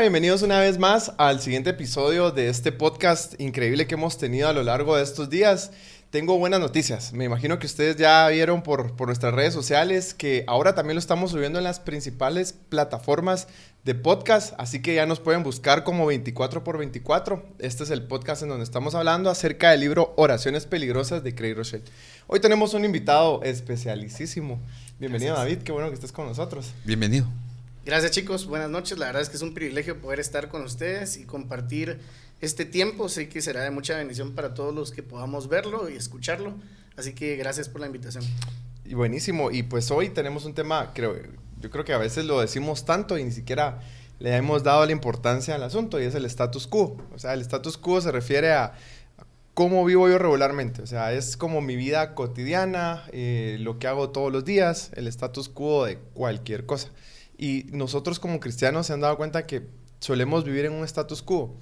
Hola, bienvenidos una vez más al siguiente episodio de este podcast increíble que hemos tenido a lo largo de estos días. Tengo buenas noticias. Me imagino que ustedes ya vieron por, por nuestras redes sociales que ahora también lo estamos subiendo en las principales plataformas de podcast, así que ya nos pueden buscar como 24 por 24. Este es el podcast en donde estamos hablando acerca del libro Oraciones Peligrosas de Craig Rochelle. Hoy tenemos un invitado especialísimo. Bienvenido David, qué bueno que estés con nosotros. Bienvenido. Gracias chicos, buenas noches. La verdad es que es un privilegio poder estar con ustedes y compartir este tiempo. Sé que será de mucha bendición para todos los que podamos verlo y escucharlo. Así que gracias por la invitación. Y buenísimo. Y pues hoy tenemos un tema, creo, yo creo que a veces lo decimos tanto y ni siquiera le hemos dado la importancia al asunto y es el status quo. O sea, el status quo se refiere a cómo vivo yo regularmente. O sea, es como mi vida cotidiana, eh, lo que hago todos los días, el status quo de cualquier cosa. Y nosotros como cristianos se han dado cuenta que solemos vivir en un status quo.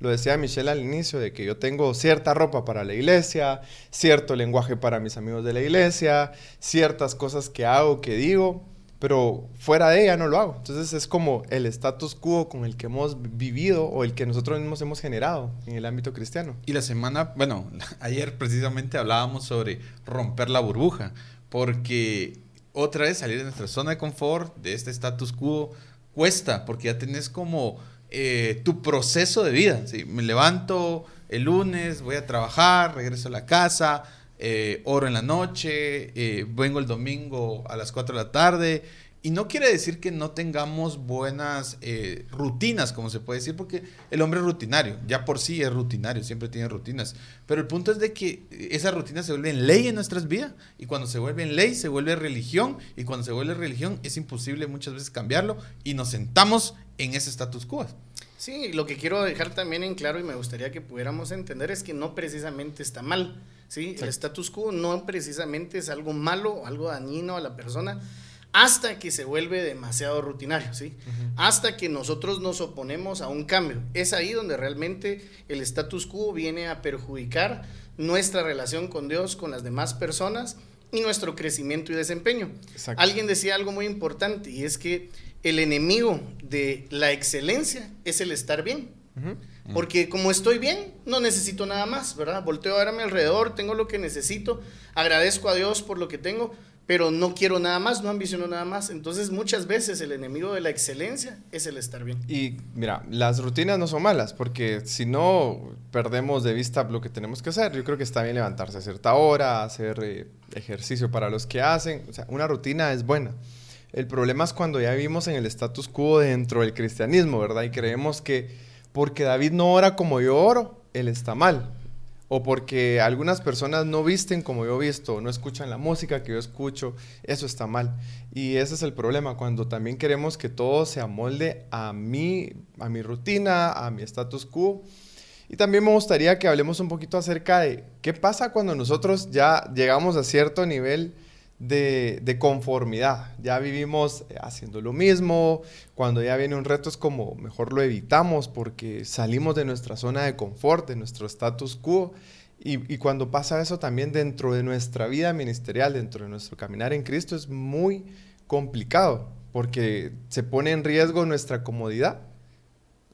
Lo decía Michelle al inicio, de que yo tengo cierta ropa para la iglesia, cierto lenguaje para mis amigos de la iglesia, ciertas cosas que hago, que digo, pero fuera de ella no lo hago. Entonces es como el status quo con el que hemos vivido o el que nosotros mismos hemos generado en el ámbito cristiano. Y la semana, bueno, ayer precisamente hablábamos sobre romper la burbuja, porque otra vez salir de nuestra zona de confort, de este status quo, cuesta, porque ya tenés como eh, tu proceso de vida. ¿sí? Me levanto el lunes, voy a trabajar, regreso a la casa, eh, oro en la noche, eh, vengo el domingo a las 4 de la tarde, y no quiere decir que no tengamos buenas eh, rutinas, como se puede decir, porque el hombre es rutinario, ya por sí es rutinario, siempre tiene rutinas. Pero el punto es de que esas rutinas se vuelven ley en nuestras vidas, y cuando se vuelven ley, se vuelve religión, y cuando se vuelve religión es imposible muchas veces cambiarlo, y nos sentamos en ese status quo. Sí, lo que quiero dejar también en claro y me gustaría que pudiéramos entender es que no precisamente está mal, ¿sí? El status quo no precisamente es algo malo, algo dañino a la persona, hasta que se vuelve demasiado rutinario, ¿sí? Hasta que nosotros nos oponemos a un cambio. Es ahí donde realmente el status quo viene a perjudicar nuestra relación con Dios, con las demás personas y nuestro crecimiento y desempeño. Alguien decía algo muy importante y es que el enemigo de la excelencia es el estar bien. Porque como estoy bien, no necesito nada más, ¿verdad? Volteo a ver a mi alrededor, tengo lo que necesito, agradezco a Dios por lo que tengo, pero no quiero nada más, no ambiciono nada más. Entonces muchas veces el enemigo de la excelencia es el estar bien. Y mira, las rutinas no son malas, porque si no perdemos de vista lo que tenemos que hacer. Yo creo que está bien levantarse a cierta hora, hacer eh, ejercicio para los que hacen. O sea, una rutina es buena. El problema es cuando ya vivimos en el status quo dentro del cristianismo, ¿verdad? Y creemos que porque David no ora como yo oro, él está mal o porque algunas personas no visten como yo visto, no escuchan la música que yo escucho, eso está mal. Y ese es el problema, cuando también queremos que todo se amolde a mí, a mi rutina, a mi status quo. Y también me gustaría que hablemos un poquito acerca de qué pasa cuando nosotros ya llegamos a cierto nivel de, conformidad. Ya vivimos eh, haciendo lo mismo, cuando ya viene un reto es como mejor lo evitamos porque salimos de nuestra zona de confort, de nuestro status quo. Y, cuando pasa eso también dentro de nuestra vida ministerial, dentro de nuestro caminar en Cristo, es muy complicado porque se pone en riesgo nuestra comodidad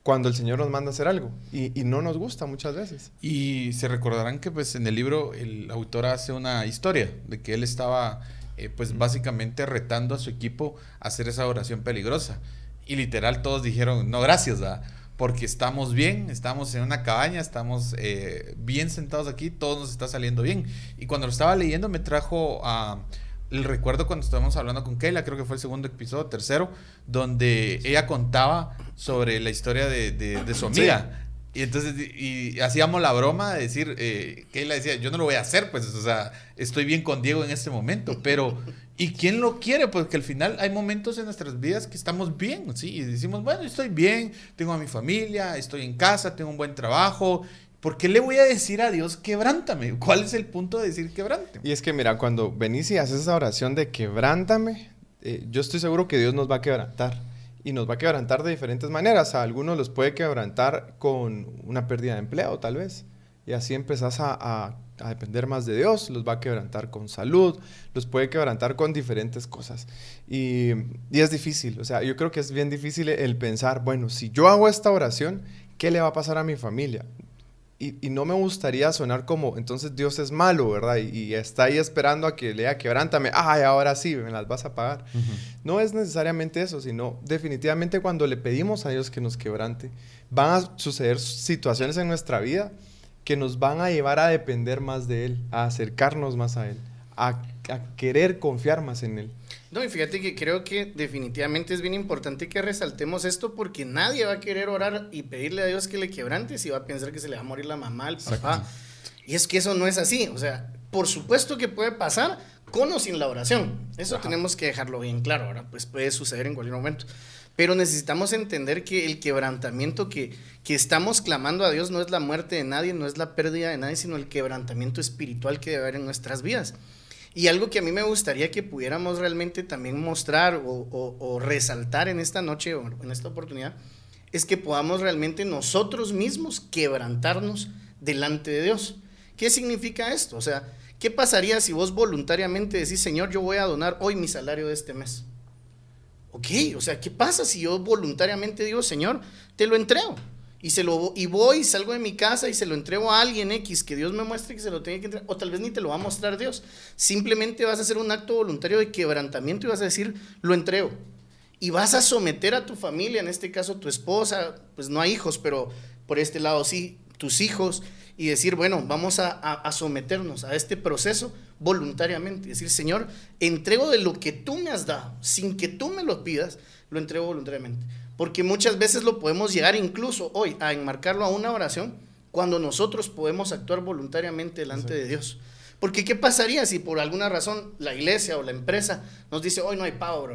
cuando el Señor nos manda hacer algo y, y, no nos gusta muchas veces. Y se recordarán que pues en el libro el autor hace una historia de que él estaba eh, pues básicamente retando a su equipo a hacer esa oración peligrosa. Y literal todos dijeron, no, gracias, porque estamos bien, estamos en una cabaña, estamos eh, bien sentados aquí, todo nos está saliendo bien. Y cuando lo estaba leyendo me trajo a... el recuerdo cuando estábamos hablando con Keila, creo que fue el segundo episodio, tercero, donde ella contaba sobre la historia de, de, su amiga. Y entonces, y hacíamos la broma de decir, eh, que él decía, yo no lo voy a hacer, pues, o sea, estoy bien con Diego en este momento, pero, ¿y quién lo quiere? Porque al final hay momentos en nuestras vidas que estamos bien, ¿sí? Y decimos, bueno, estoy bien, tengo a mi familia, estoy en casa, tengo un buen trabajo, ¿Por qué le voy a decir a Dios quebrántame? ¿Cuál es el punto de decir quebrántame? Y es que mira, cuando venís y haces esa oración de quebrántame, eh, yo estoy seguro que Dios nos va a quebrantar y nos va a quebrantar de diferentes maneras. A algunos los puede quebrantar con una pérdida de empleo, tal vez. Y así empezás a, a depender más de Dios, los va a quebrantar con salud, los puede quebrantar con diferentes cosas. Y, y es difícil, o sea, yo creo que es bien difícil el pensar, bueno, si yo hago esta oración, ¿qué le va a pasar a mi familia? Y, no me gustaría sonar como, entonces Dios es malo, ¿verdad? Y, está ahí esperando a que lea quebrántame, ay, ahora sí, me las vas a pagar. No es necesariamente eso, sino definitivamente cuando le pedimos a Dios que nos quebrante, van a suceder situaciones en nuestra vida que nos van a llevar a depender más de Él, a acercarnos más a Él, a, a querer confiar más en Él. No, y fíjate que creo que definitivamente es bien importante que resaltemos esto porque nadie va a querer orar y pedirle a Dios que le quebrante si va a pensar que se le va a morir la mamá, el papá. Y es que eso no es así. O sea, por supuesto que puede pasar con o sin la oración. Eso tenemos que dejarlo bien claro. Ahora, pues puede suceder en cualquier momento. Pero necesitamos entender que el quebrantamiento que, que estamos clamando a Dios no es la muerte de nadie, no es la pérdida de nadie, sino el quebrantamiento espiritual que debe haber en nuestras vidas. Y algo que a mí me gustaría que pudiéramos realmente también mostrar o, resaltar en esta noche o en esta oportunidad es que podamos realmente nosotros mismos quebrantarnos delante de Dios. ¿Qué significa esto? O sea, ¿qué pasaría si vos voluntariamente decís, Señor, yo voy a donar hoy mi salario de este mes? Ok, o sea, ¿qué pasa si yo voluntariamente digo, Señor, te lo entrego? Y, se lo, y voy, salgo de mi casa y se lo entrego a alguien X que Dios me muestre que se lo tiene que entregar, o tal vez ni te lo va a mostrar Dios. Simplemente vas a hacer un acto voluntario de quebrantamiento y vas a decir, lo entrego. Y vas a someter a tu familia, en este caso tu esposa, pues no hay hijos, pero por este lado sí, tus hijos, y decir, bueno, vamos a, a someternos a este proceso voluntariamente. Decir, Señor, entrego de lo que tú me has dado, sin que tú me lo pidas, lo entrego voluntariamente. Porque muchas veces lo podemos llegar incluso hoy a enmarcarlo a una oración cuando nosotros podemos actuar voluntariamente delante de Dios. Porque ¿qué pasaría si por alguna razón la iglesia o la empresa nos dice, hoy no hay pago,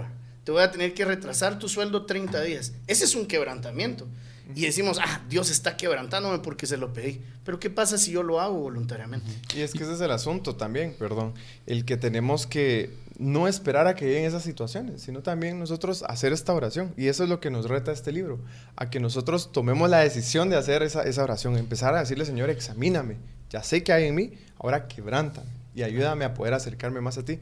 te voy a tener que retrasar tu sueldo 30 días? Ese es un quebrantamiento. Y decimos, ah, Dios está quebrantándome porque se lo pedí. Pero ¿qué pasa si yo lo hago voluntariamente? Y es que ese es el asunto también, perdón. El que tenemos que no esperar a que lleguen esas situaciones, sino también nosotros hacer esta oración. Y eso es lo que nos reta este libro, a que nosotros tomemos la decisión de hacer esa, esa oración, empezar a decirle, Señor, examíname, ya sé que hay en mí, ahora quebrántame y ayúdame a poder acercarme más a ti.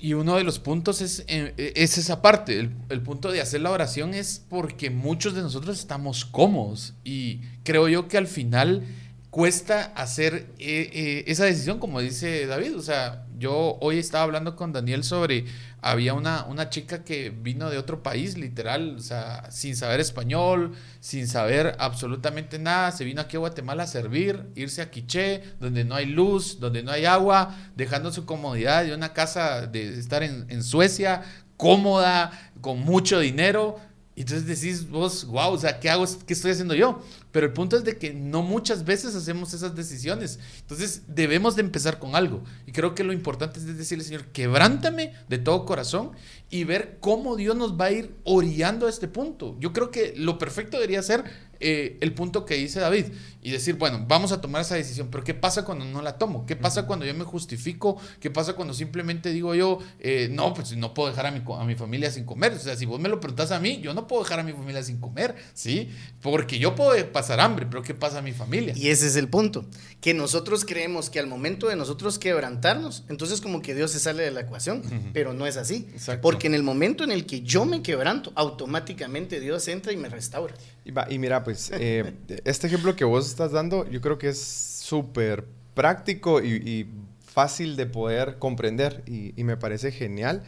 Y uno de los puntos es, eh, es esa parte, el, el, punto de hacer la oración es porque muchos de nosotros estamos cómodos y creo yo que al final cuesta hacer eh, eh, esa decisión, como dice David. O sea, yo hoy estaba hablando con Daniel sobre, había una, una chica que vino de otro país, literal, o sea, sin saber español, sin saber absolutamente nada, se vino aquí a Guatemala a servir, irse a Quiché, donde no hay luz, donde no hay agua, dejando su comodidad de una casa de estar en, en Suecia, cómoda, con mucho dinero. Y entonces decís vos, wow, o sea, ¿qué hago? ¿Qué estoy haciendo yo? Pero el punto es de que no muchas veces hacemos esas decisiones. Entonces debemos de empezar con algo. Y creo que lo importante es decirle, Señor, quebrántame de todo corazón y ver cómo Dios nos va a ir orillando a este punto. Yo creo que lo perfecto debería ser eh, el punto que dice David y decir, bueno, vamos a tomar esa decisión, pero ¿qué pasa cuando no la tomo? ¿Qué pasa cuando yo me justifico? ¿Qué pasa cuando simplemente digo yo, eh, no, pues no puedo dejar a mi, a mi familia sin comer? O sea, si vos me lo preguntas a mí, yo no puedo dejar a mi familia sin comer, ¿sí? Porque yo puedo pasar hambre, pero ¿qué pasa a mi familia? Y ese es el punto, que nosotros creemos que al momento de nosotros quebrantarnos, entonces como que Dios se sale de la ecuación, pero no es así. Porque en el momento en el que yo me quebranto, automáticamente Dios entra y me restaura. Y, mira, pues eh, este ejemplo que vos estás dando, yo creo que es súper práctico y, fácil de poder comprender y, me parece genial.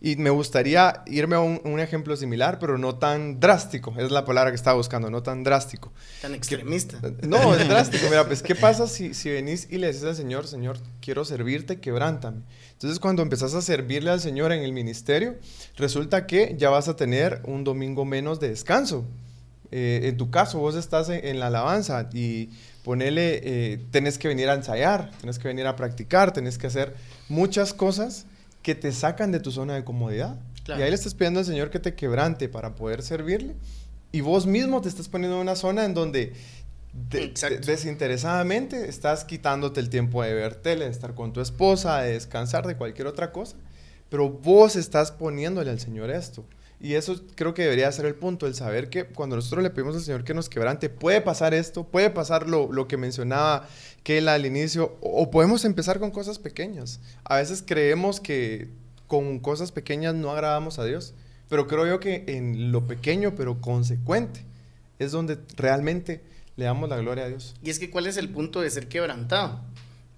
Y me gustaría irme a un, ejemplo similar, pero no tan drástico. Es la palabra que estaba buscando, no tan drástico. Tan extremista. no, es drástico. Mira, pues, ¿qué pasa si, si venís y le dices al Señor, Señor, quiero servirte, quebrántame? Entonces, cuando empezás a servirle al Señor en el ministerio, resulta que ya vas a tener un domingo menos de descanso. Eh, en tu caso, vos estás en, la alabanza y ponele, eh, tenés que venir a ensayar, tenés que venir a practicar, tenés que hacer muchas cosas que te sacan de tu zona de comodidad. Y ahí le estás pidiendo al Señor que te quebrante para poder servirle. Y vos mismo te estás poniendo en una zona en donde desinteresadamente estás quitándote el tiempo de ver tele, de estar con tu esposa, de descansar, de cualquier otra cosa. Pero vos estás poniéndole al Señor esto. Y eso creo que debería ser el punto, el saber que cuando nosotros le pedimos al Señor que nos quebrante, puede pasar esto, puede pasar lo, lo que mencionaba Kela al inicio, o podemos empezar con cosas pequeñas. A veces creemos que con cosas pequeñas no agradamos a Dios, pero creo yo que en lo pequeño pero consecuente es donde realmente le damos la gloria a Dios. Y es que cuál es el punto de ser quebrantado.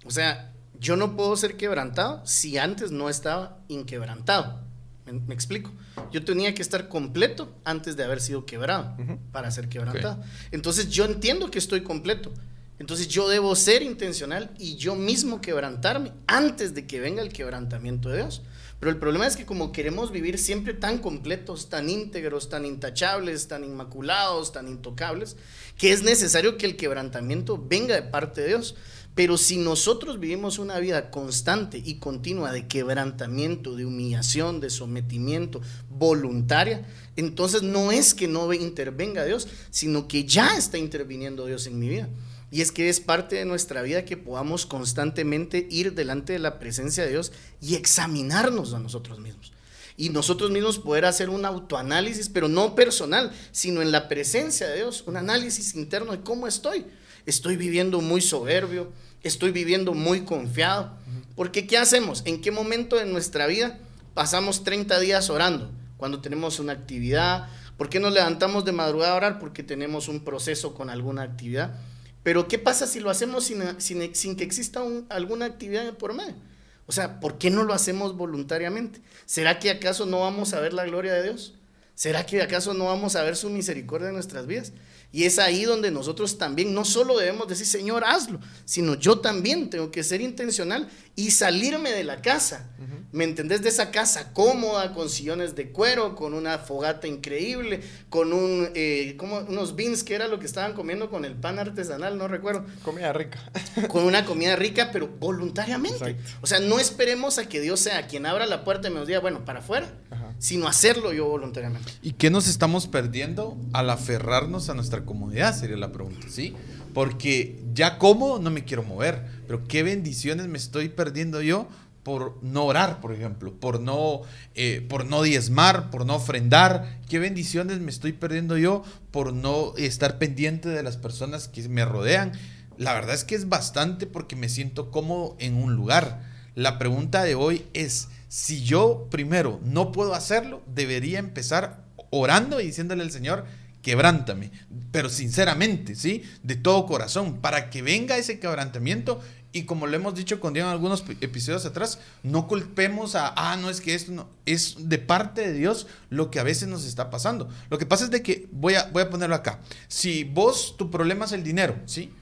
O sea, yo no puedo ser quebrantado si antes no estaba inquebrantado. ¿Me, explico? Yo tenía que estar completo antes de haber sido quebrado para ser quebrantado. Entonces yo entiendo que estoy completo. Entonces yo debo ser intencional y yo mismo quebrantarme antes de que venga el quebrantamiento de Dios. Pero el problema es que como queremos vivir siempre tan completos, tan íntegros, tan intachables, tan inmaculados, tan intocables, que es necesario que el quebrantamiento venga de parte de Dios. Pero si nosotros vivimos una vida constante y continua de quebrantamiento, de humillación, de sometimiento voluntaria, entonces no es que no intervenga Dios, sino que ya está interviniendo Dios en mi vida. Y es que es parte de nuestra vida que podamos constantemente ir delante de la presencia de Dios y examinarnos a nosotros mismos. Y nosotros mismos poder hacer un autoanálisis, pero no personal, sino en la presencia de Dios, un análisis interno de cómo estoy. Estoy viviendo muy soberbio, estoy viviendo muy confiado. Porque ¿qué hacemos? ¿En qué momento de nuestra vida pasamos 30 días orando? Cuando tenemos una actividad. ¿Por qué nos levantamos de madrugada a orar? Porque tenemos un proceso con alguna actividad. Pero ¿qué pasa si lo hacemos sin, que exista alguna actividad por medio? O sea, ¿por qué no lo hacemos voluntariamente? ¿Será que acaso no vamos a ver la gloria de Dios? ¿Será que acaso no vamos a ver su misericordia en nuestras vidas? Y es ahí donde nosotros también no solo debemos decir, Señor, hazlo, sino yo también tengo que ser intencional y salirme de la casa. ¿Me entendés? De esa casa cómoda, con sillones de cuero, con una fogata increíble, con un, eh, como unos beans, que era lo que estaban comiendo con el pan artesanal, no recuerdo. Comida rica. con una comida rica, pero voluntariamente. O sea, no esperemos a que Dios sea quien abra la puerta y me diga, bueno, para afuera, sino hacerlo yo voluntariamente. ¿Y qué nos estamos perdiendo al aferrarnos a nuestra comodidad? Sería la pregunta, ¿sí? Porque ya como no me quiero mover, pero qué bendiciones me estoy perdiendo yo por no orar, por ejemplo, por no, eh, por no diezmar, por no ofrendar. Qué bendiciones me estoy perdiendo yo por no estar pendiente de las personas que me rodean. La verdad es que es bastante porque me siento cómodo en un lugar. La pregunta de hoy es, si yo primero no puedo hacerlo, debería empezar orando y diciéndole al Señor, quebrántame, pero sinceramente, ¿sí? De todo corazón, para que venga ese quebrantamiento y como lo hemos dicho con Diego en algunos episodios atrás, no culpemos a, ah, no es que esto no, es de parte de Dios lo que a veces nos está pasando. Lo que pasa es de que, voy a, voy a ponerlo acá, si vos, tu problema es el dinero, ¿sí?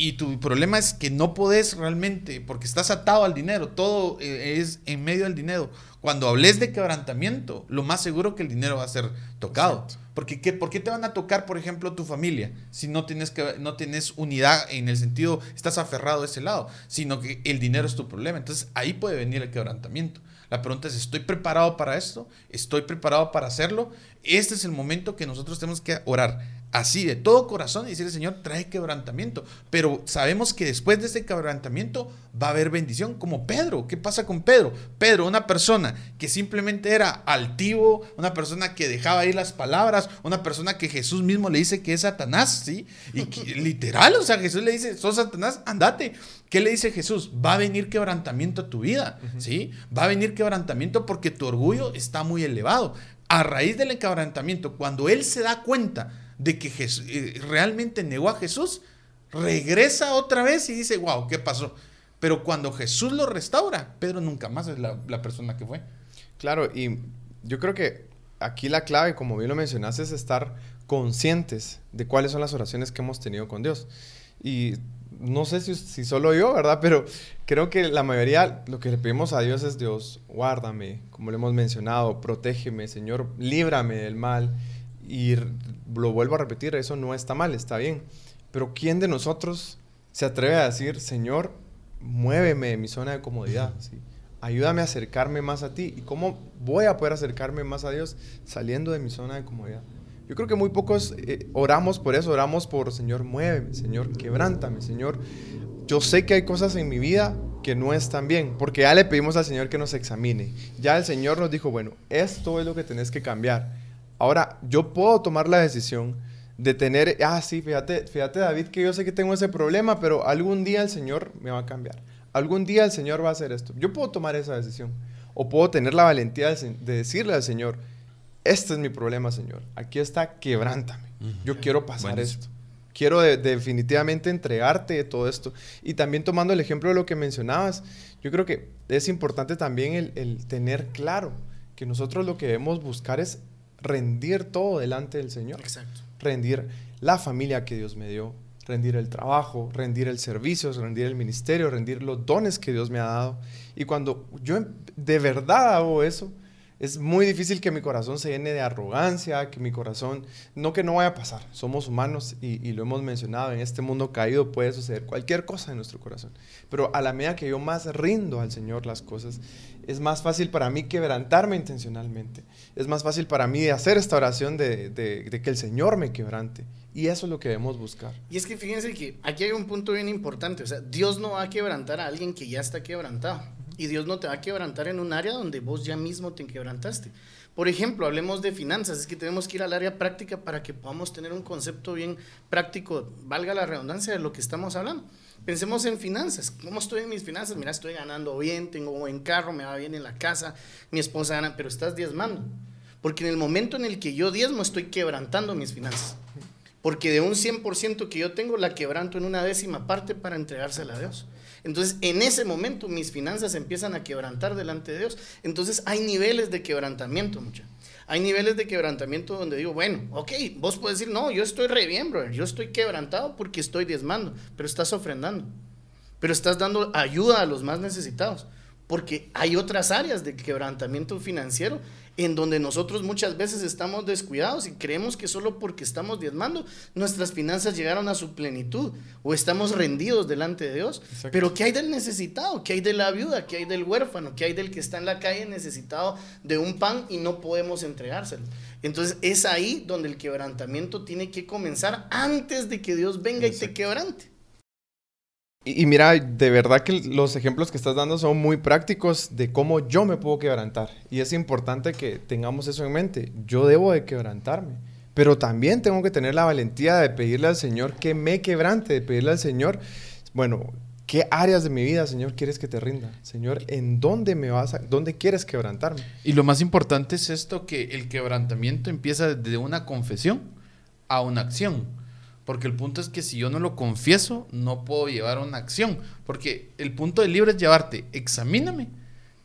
Y tu problema es que no podés realmente, porque estás atado al dinero, todo eh, es en medio del dinero. Cuando hables de quebrantamiento, lo más seguro que el dinero va a ser tocado. Porque ¿qué, ¿por qué te van a tocar, por ejemplo, tu familia? Si no tienes, que, no tienes unidad en el sentido, estás aferrado a ese lado, sino que el dinero es tu problema. Entonces ahí puede venir el quebrantamiento. La pregunta es, ¿estoy preparado para esto? ¿Estoy preparado para hacerlo? Este es el momento que nosotros tenemos que orar así de todo corazón y decirle, Señor, trae quebrantamiento. Pero sabemos que después de ese quebrantamiento va a haber bendición, como Pedro. ¿Qué pasa con Pedro? Pedro, una persona que simplemente era altivo, una persona que dejaba ir las palabras, una persona que Jesús mismo le dice que es Satanás, ¿sí? Y literal, o sea, Jesús le dice, sos Satanás, andate. ¿Qué le dice Jesús? Va a venir quebrantamiento a tu vida, ¿sí? Va a venir quebrantamiento porque tu orgullo está muy elevado. A raíz del quebrantamiento, cuando él se da cuenta de que Jesús, eh, realmente negó a Jesús, regresa otra vez y dice, wow, ¿qué pasó? Pero cuando Jesús lo restaura, Pedro nunca más es la, persona que fue. Claro, y yo creo que aquí la clave, como bien lo mencionaste, es estar conscientes de cuáles son las oraciones que hemos tenido con Dios. Y no sé si, si, solo yo, ¿verdad? Pero creo que la mayoría lo que le pedimos a Dios es Dios, guárdame, como lo hemos mencionado, protégeme, Señor, líbrame del mal. Y lo vuelvo a repetir, eso no está mal, está bien. Pero ¿quién de nosotros se atreve a decir, Señor, muéveme de mi zona de comodidad? Ayúdame a acercarme más a ti. ¿Y cómo voy a poder acercarme más a Dios saliendo de mi zona de comodidad? Yo creo que muy pocos eh, oramos por eso, oramos por, Señor, muéveme, Señor, quebrántame, Señor. Yo sé que hay cosas en mi vida que no están bien, porque ya le pedimos al Señor que nos examine. Ya el Señor nos dijo, bueno, esto es lo que tenés que cambiar. Ahora, yo puedo tomar la decisión de tener, ah, sí, fíjate, fíjate David, que yo sé que tengo ese problema, pero algún día el Señor me va a cambiar. Algún día el Señor va a hacer esto. Yo puedo tomar esa decisión. O puedo tener la valentía de, decirle al Señor, este es mi problema, Señor. Aquí está, quebrántame. Yo quiero pasar esto. Quiero definitivamente entregarte todo esto. Y también tomando el ejemplo de lo que mencionabas, yo creo que es importante también el, el tener claro que nosotros lo que debemos buscar es rendir todo delante del Señor. Exacto rendir la familia que Dios me dio, rendir el trabajo, rendir el servicio, rendir el ministerio, rendir los dones que Dios me ha dado. Y cuando yo de verdad hago eso, es muy difícil que mi corazón se llene de arrogancia, que mi corazón, no que no vaya a pasar, somos humanos y, lo hemos mencionado, en este mundo caído puede suceder cualquier cosa en nuestro corazón, pero a la medida que yo más rindo al Señor las cosas, es más fácil para mí quebrantarme intencionalmente, es más fácil para mí hacer esta oración de, de, de que el Señor me quebrante. Y eso es lo que debemos buscar. Y es que fíjense que aquí hay un punto bien importante, o sea, Dios no va a quebrantar a alguien que ya está quebrantado. Y Dios no te va a quebrantar en un área donde vos ya mismo te quebrantaste. Por ejemplo, hablemos de finanzas, es que tenemos que ir al área práctica para que podamos tener un concepto bien práctico, valga la redundancia de lo que estamos hablando. Pensemos en finanzas. ¿Cómo estoy en mis finanzas? Mira, estoy ganando bien, tengo buen carro, me va bien en la casa, mi esposa gana, pero estás diezmando. Porque en el momento en el que yo diezmo, estoy quebrantando mis finanzas. Porque de un 100% que yo tengo, la quebranto en una décima parte para entregársela a Dios. Entonces, en ese momento mis finanzas empiezan a quebrantar delante de Dios. Entonces, hay niveles de quebrantamiento, mucha. Hay niveles de quebrantamiento donde digo, bueno, ok, vos puedes decir, no, yo estoy re bien, brother. Yo estoy quebrantado porque estoy diezmando, pero estás ofrendando. Pero estás dando ayuda a los más necesitados. Porque hay otras áreas de quebrantamiento financiero en donde nosotros muchas veces estamos descuidados y creemos que solo porque estamos diezmando nuestras finanzas llegaron a su plenitud o estamos rendidos delante de Dios. Pero ¿qué hay del necesitado? ¿Qué hay de la viuda? ¿Qué hay del huérfano? ¿Qué hay del que está en la calle necesitado de un pan y no podemos entregárselo? Entonces es ahí donde el quebrantamiento tiene que comenzar antes de que Dios venga y te quebrante. Y, mira, de verdad que los ejemplos que estás dando son muy prácticos de cómo yo me puedo quebrantar. Y es importante que tengamos eso en mente. Yo debo de quebrantarme. Pero también tengo que tener la valentía de pedirle al Señor que me quebrante, de pedirle al Señor, bueno, ¿qué áreas de mi vida, Señor, quieres que te rinda? Señor, ¿en dónde me vas a, dónde quieres quebrantarme? Y lo más importante es esto, que el quebrantamiento empieza desde una confesión a una acción. Porque el punto es que si yo no lo confieso, no puedo llevar una acción. Porque el punto del libro es llevarte, examíname,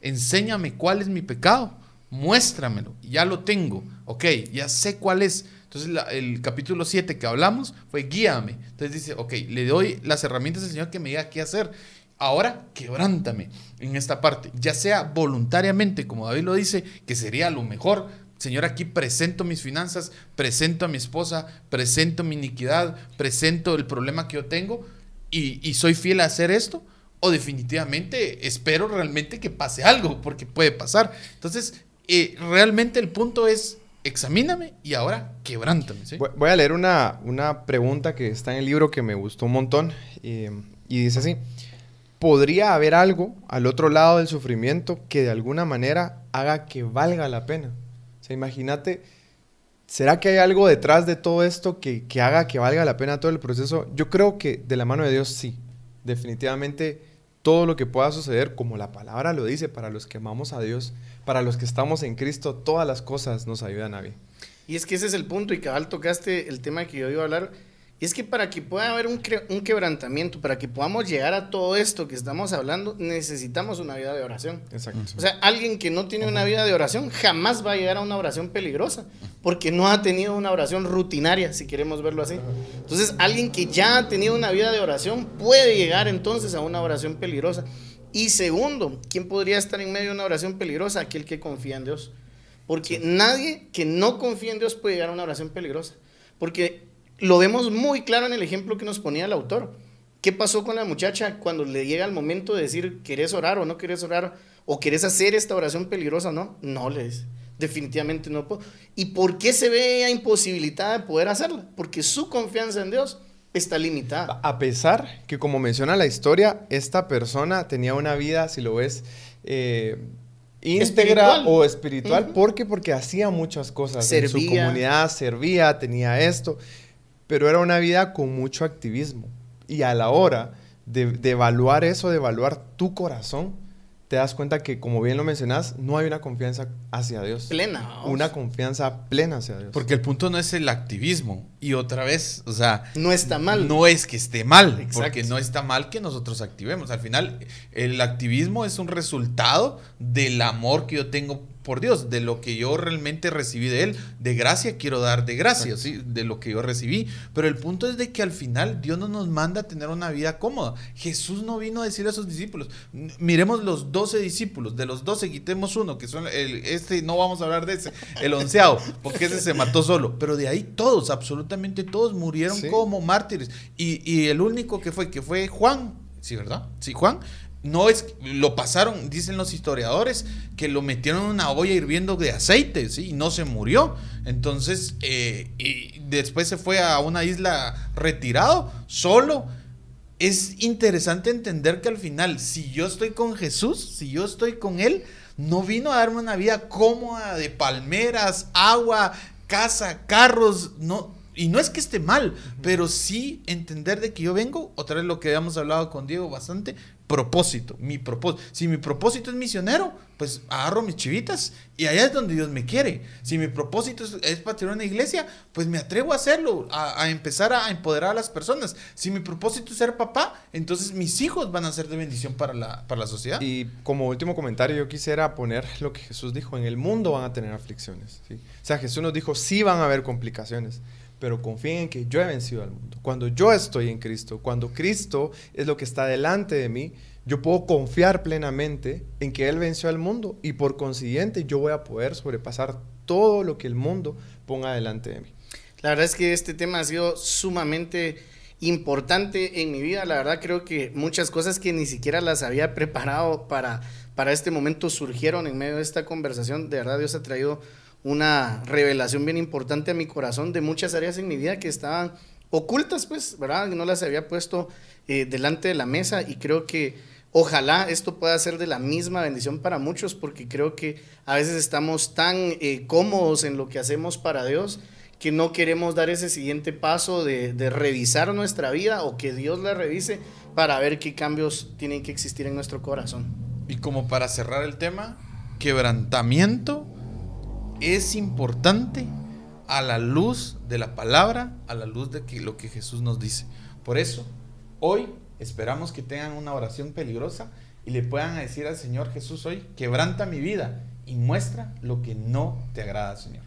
enséñame cuál es mi pecado, muéstramelo, ya lo tengo, ok, ya sé cuál es. Entonces el capítulo 7 que hablamos fue guíame. Entonces dice, ok, le doy las herramientas al Señor que me diga qué hacer. Ahora quebrántame en esta parte, ya sea voluntariamente, como David lo dice, que sería lo mejor, Señor, aquí presento mis finanzas, presento a mi esposa, presento mi iniquidad, presento el problema que yo tengo y, soy fiel a hacer esto. O definitivamente espero realmente que pase algo, porque puede pasar. Entonces, eh, realmente el punto es, examíname y ahora quebrántame. Voy a leer una, una, pregunta que está en el libro que me gustó un montón y dice así, ¿podría haber algo al otro lado del sufrimiento que de alguna manera haga que valga la pena? Sea, imagínate, ¿será que hay algo detrás de todo esto que, que haga que valga la pena todo el proceso? Yo creo que de la mano de Dios sí. Definitivamente todo lo que pueda suceder, como la palabra lo dice, para los que amamos a Dios, para los que estamos en Cristo, todas las cosas nos ayudan a bien. Y es que ese es el punto, y cabal tocaste el tema que yo iba a hablar y es que para que pueda haber un, un, quebrantamiento, para que podamos llegar a todo esto que estamos hablando, necesitamos una vida de oración. Exacto. O sea, alguien que no tiene una vida de oración jamás va a llegar a una oración peligrosa, porque no ha tenido una oración rutinaria, si queremos verlo así. Entonces, alguien que ya ha tenido una vida de oración puede llegar entonces a una oración peligrosa. Y segundo, ¿quién podría estar en medio de una oración peligrosa? Aquel que confía en Dios. Porque nadie que no confía en Dios puede llegar a una oración peligrosa. Porque lo vemos muy claro en el ejemplo que nos ponía el autor. ¿Qué pasó con la muchacha cuando le llega el momento de decir, ¿querés orar o no querés orar? ¿O querés hacer esta oración peligrosa no? No, le dice. Definitivamente no puedo. ¿Y por qué se ve imposibilitada de poder hacerla? Porque su confianza en Dios está limitada. A pesar que, como menciona la historia, esta persona tenía una vida, si lo ves, eh, íntegra o espiritual. ¿Por qué? Porque hacía muchas cosas. En su comunidad servía, tenía esto, pero era una vida con mucho activismo. Y a la hora de, de evaluar eso, de evaluar tu corazón, te das cuenta que, como bien lo mencionas, no hay una confianza hacia Dios. Plena. Una confianza plena hacia Dios. Porque el punto no es el activismo. Y otra vez, o sea... No está mal. No es que esté mal. Porque no está mal que nosotros activemos. Al final, el activismo es un resultado del amor que yo tengo por Dios, de lo que yo realmente recibí de Él. De gracia quiero dar de gracia, ¿sí? de lo que yo recibí. Pero el punto es de que al final Dios no nos manda a tener una vida cómoda. Jesús no vino a decirle a sus discípulos, miremos los doce discípulos, de los doce quitemos uno, que son el, este, no vamos a hablar de ese, el onceavo, porque ese se mató solo. Pero de ahí todos, absolutamente todos murieron como mártires. Y, y el único que fue, que fue Juan, ¿sí, verdad? Sí, Juan no es, lo pasaron, dicen los historiadores, que lo metieron en una olla hirviendo de aceite, ¿sí? Y no se murió. Entonces, eh, y después se fue a una isla retirado, solo. Es interesante entender que al final, si yo estoy con Jesús, si yo estoy con Él, no vino a darme una vida cómoda de palmeras, agua, casa, carros, no, y no es que esté mal, pero sí entender de que yo vengo, otra vez lo que habíamos hablado con Diego bastante, propósito, mi propósito. Si mi propósito es misionero, pues agarro mis chivitas y allá es donde Dios me quiere. Si mi propósito es, para tener una iglesia, pues me atrevo a hacerlo, a, empezar a empoderar a las personas. Si mi propósito es ser papá, entonces mis hijos van a ser de bendición para la, para la sociedad. Y como último comentario, yo quisiera poner lo que Jesús dijo, en el mundo van a tener aflicciones. ¿sí? O sea, Jesús nos dijo, sí van a haber complicaciones pero confíen en que yo he vencido al mundo. Cuando yo estoy en Cristo, cuando Cristo es lo que está delante de mí, yo puedo confiar plenamente en que Él venció al mundo y por consiguiente yo voy a poder sobrepasar todo lo que el mundo ponga delante de mí. La verdad es que este tema ha sido sumamente importante en mi vida. La verdad creo que muchas cosas que ni siquiera las había preparado para, para este momento surgieron en medio de esta conversación. De verdad Dios ha traído una revelación bien importante a mi corazón de muchas áreas en mi vida que estaban ocultas, pues, ¿verdad? No las había puesto eh, delante de la mesa y creo que ojalá esto pueda ser de la misma bendición para muchos porque creo que a veces estamos tan eh, cómodos en lo que hacemos para Dios que no queremos dar ese siguiente paso de, de revisar nuestra vida o que Dios la revise para ver qué cambios tienen que existir en nuestro corazón. Y como para cerrar el tema, quebrantamiento es importante a la luz de la palabra, a la luz de lo que Jesús nos dice. Por eso, hoy esperamos que tengan una oración peligrosa y le puedan decir al Señor Jesús hoy, quebranta mi vida y muestra lo que no te agrada, Señor.